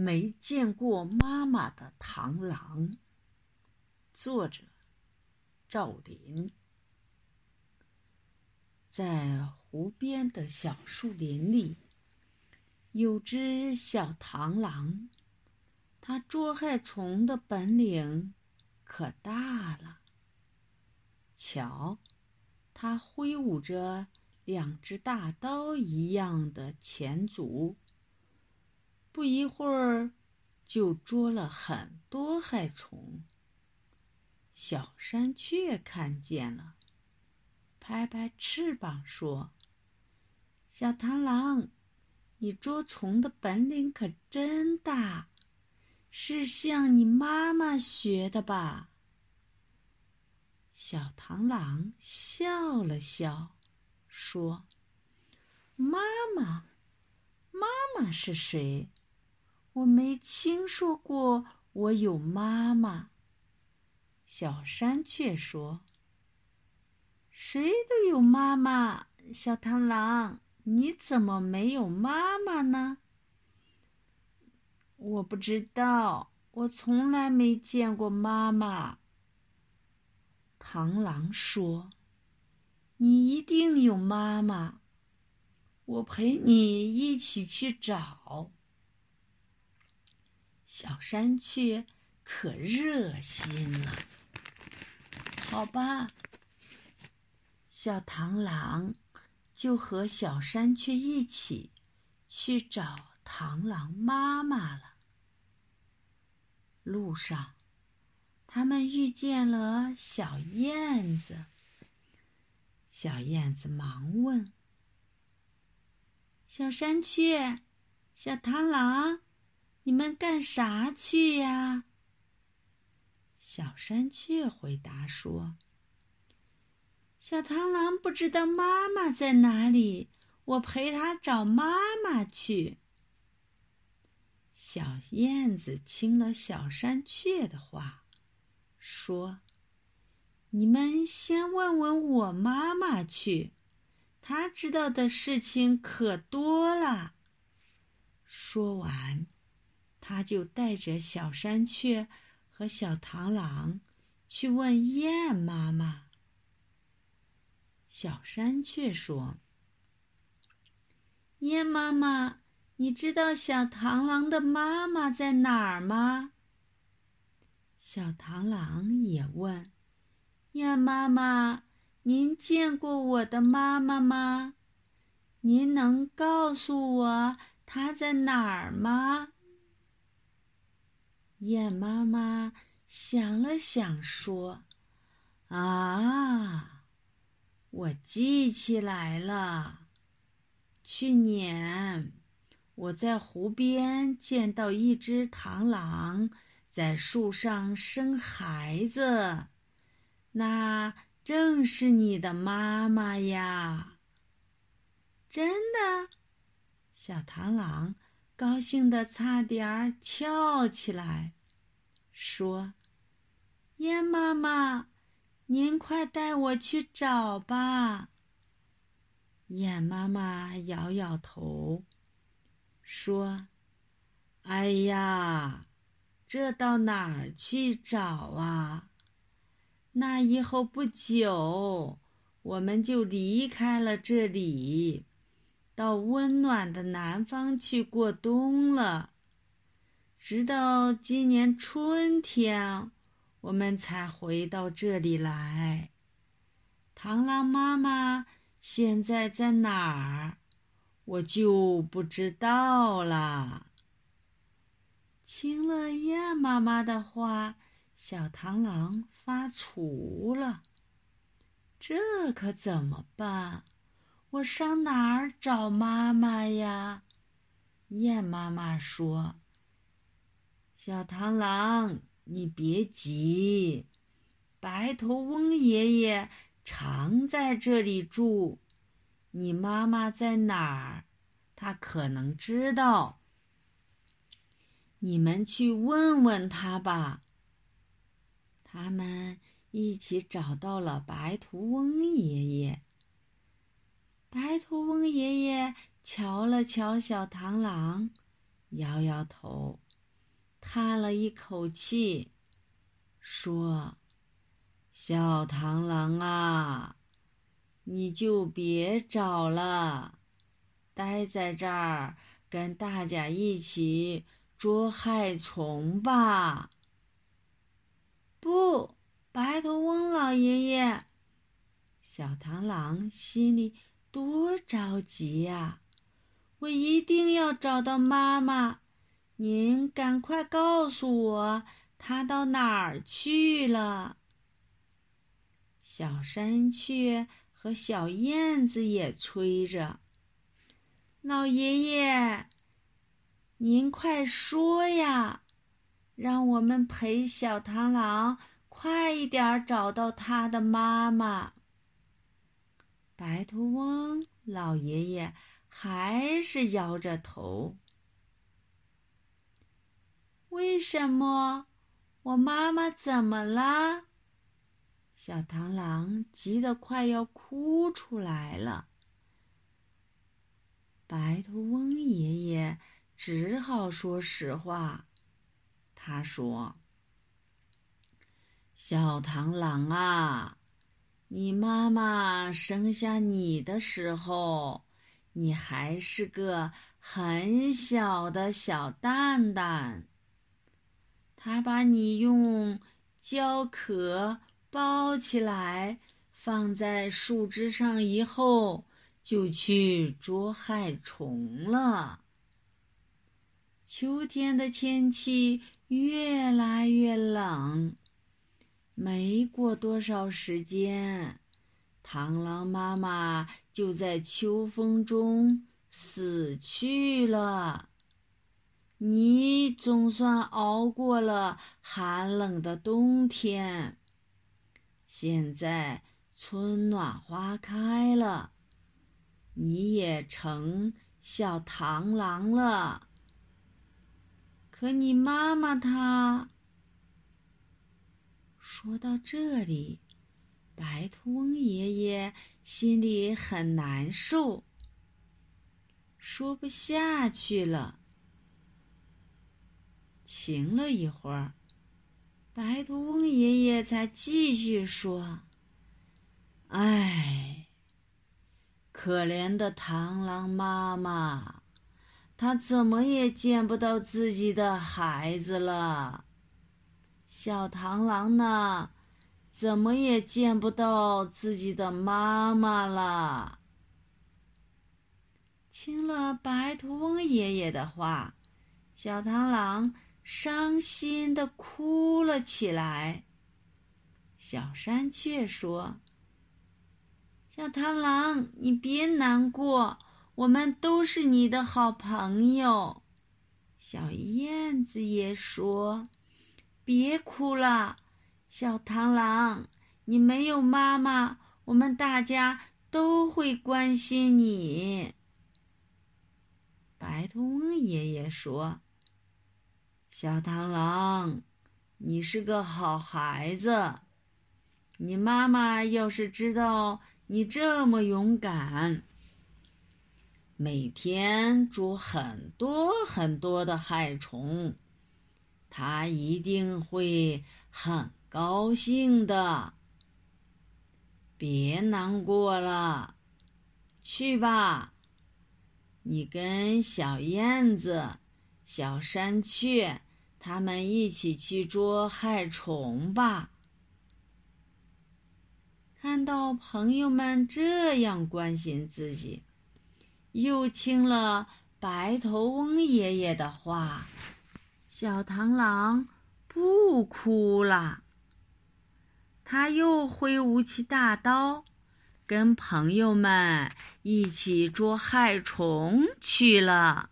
没见过妈妈的螳螂。作者：赵林。在湖边的小树林里，有只小螳螂，它捉害虫的本领可大了。瞧，它挥舞着两只大刀一样的前足。不一会儿，就捉了很多害虫。小山雀看见了，拍拍翅膀说：“小螳螂，你捉虫的本领可真大，是向你妈妈学的吧？”小螳螂笑了笑，说：“妈妈，妈妈是谁？”我没听说过我有妈妈。小山雀说：“谁都有妈妈，小螳螂，你怎么没有妈妈呢？”我不知道，我从来没见过妈妈。螳螂说：“你一定有妈妈，我陪你一起去找。”小山雀可热心了，好吧。小螳螂就和小山雀一起去找螳螂妈妈了。路上，他们遇见了小燕子。小燕子忙问：“小山雀，小螳螂。”你们干啥去呀？小山雀回答说：“小螳螂不知道妈妈在哪里，我陪它找妈妈去。”小燕子听了小山雀的话，说：“你们先问问我妈妈去，她知道的事情可多了。”说完。他就带着小山雀和小螳螂去问燕妈妈。小山雀说：“燕妈妈，你知道小螳螂的妈妈在哪儿吗？”小螳螂也问：“燕妈妈，您见过我的妈妈吗？您能告诉我她在哪儿吗？”燕妈妈想了想，说：“啊，我记起来了。去年我在湖边见到一只螳螂在树上生孩子，那正是你的妈妈呀！真的，小螳螂。”高兴的差点儿跳起来，说：“燕妈妈，您快带我去找吧。”燕妈妈摇摇头，说：“哎呀，这到哪儿去找啊？那以后不久，我们就离开了这里。”到温暖的南方去过冬了，直到今年春天，我们才回到这里来。螳螂妈妈现在在哪儿，我就不知道了。听了燕妈妈的话，小螳螂发愁了，这可怎么办？我上哪儿找妈妈呀？燕妈妈说：“小螳螂，你别急，白头翁爷爷常在这里住，你妈妈在哪儿，他可能知道。你们去问问他吧。”他们一起找到了白头翁爷爷。白头翁爷爷瞧了瞧小螳螂，摇摇头，叹了一口气，说：“小螳螂啊，你就别找了，待在这儿跟大家一起捉害虫吧。”不，白头翁老爷爷，小螳螂心里多着急呀！我一定要找到妈妈。您赶快告诉我，她到哪儿去了？小山雀和小燕子也催着：“老爷爷，您快说呀，让我们陪小螳螂快一点找到它的妈妈。”白头翁老爷爷还是摇着头。为什么？我妈妈怎么了？小螳螂急得快要哭出来了。白头翁爷爷只好说实话。他说：“小螳螂啊，你妈妈生下你的时候，你还是个很小的小蛋蛋。”她把你用胶壳包起来，放在树枝上以后，就去捉害虫了。秋天的天气越来越冷，没过多少时间，螳螂妈妈就在秋风中死去了。你总算熬过了寒冷的冬天，现在春暖花开了，你也成小螳螂了。可你妈妈她……说到这里，白头翁爷爷心里很难受，说不下去了。停了一会儿，白头翁爷爷才继续说：“哎，可怜的螳螂妈妈，她怎么也见不到自己的孩子了。小螳螂呢，怎么也见不到自己的妈妈了。”听了白头翁爷爷的话，小螳螂。伤心的哭了起来。小山雀说：“小螳螂，你别难过，我们都是你的好朋友。”小燕子也说：“别哭了，小螳螂，你没有妈妈，我们大家都会关心你。”白头翁爷爷说。小螳螂，你是个好孩子。你妈妈要是知道你这么勇敢，每天捉很多很多的害虫，他一定会很高兴的。别难过了，去吧，你跟小燕子、小山雀。他们一起去捉害虫吧。看到朋友们这样关心自己，又听了白头翁爷爷的话，小螳螂不哭了。他又挥舞起大刀，跟朋友们一起捉害虫去了。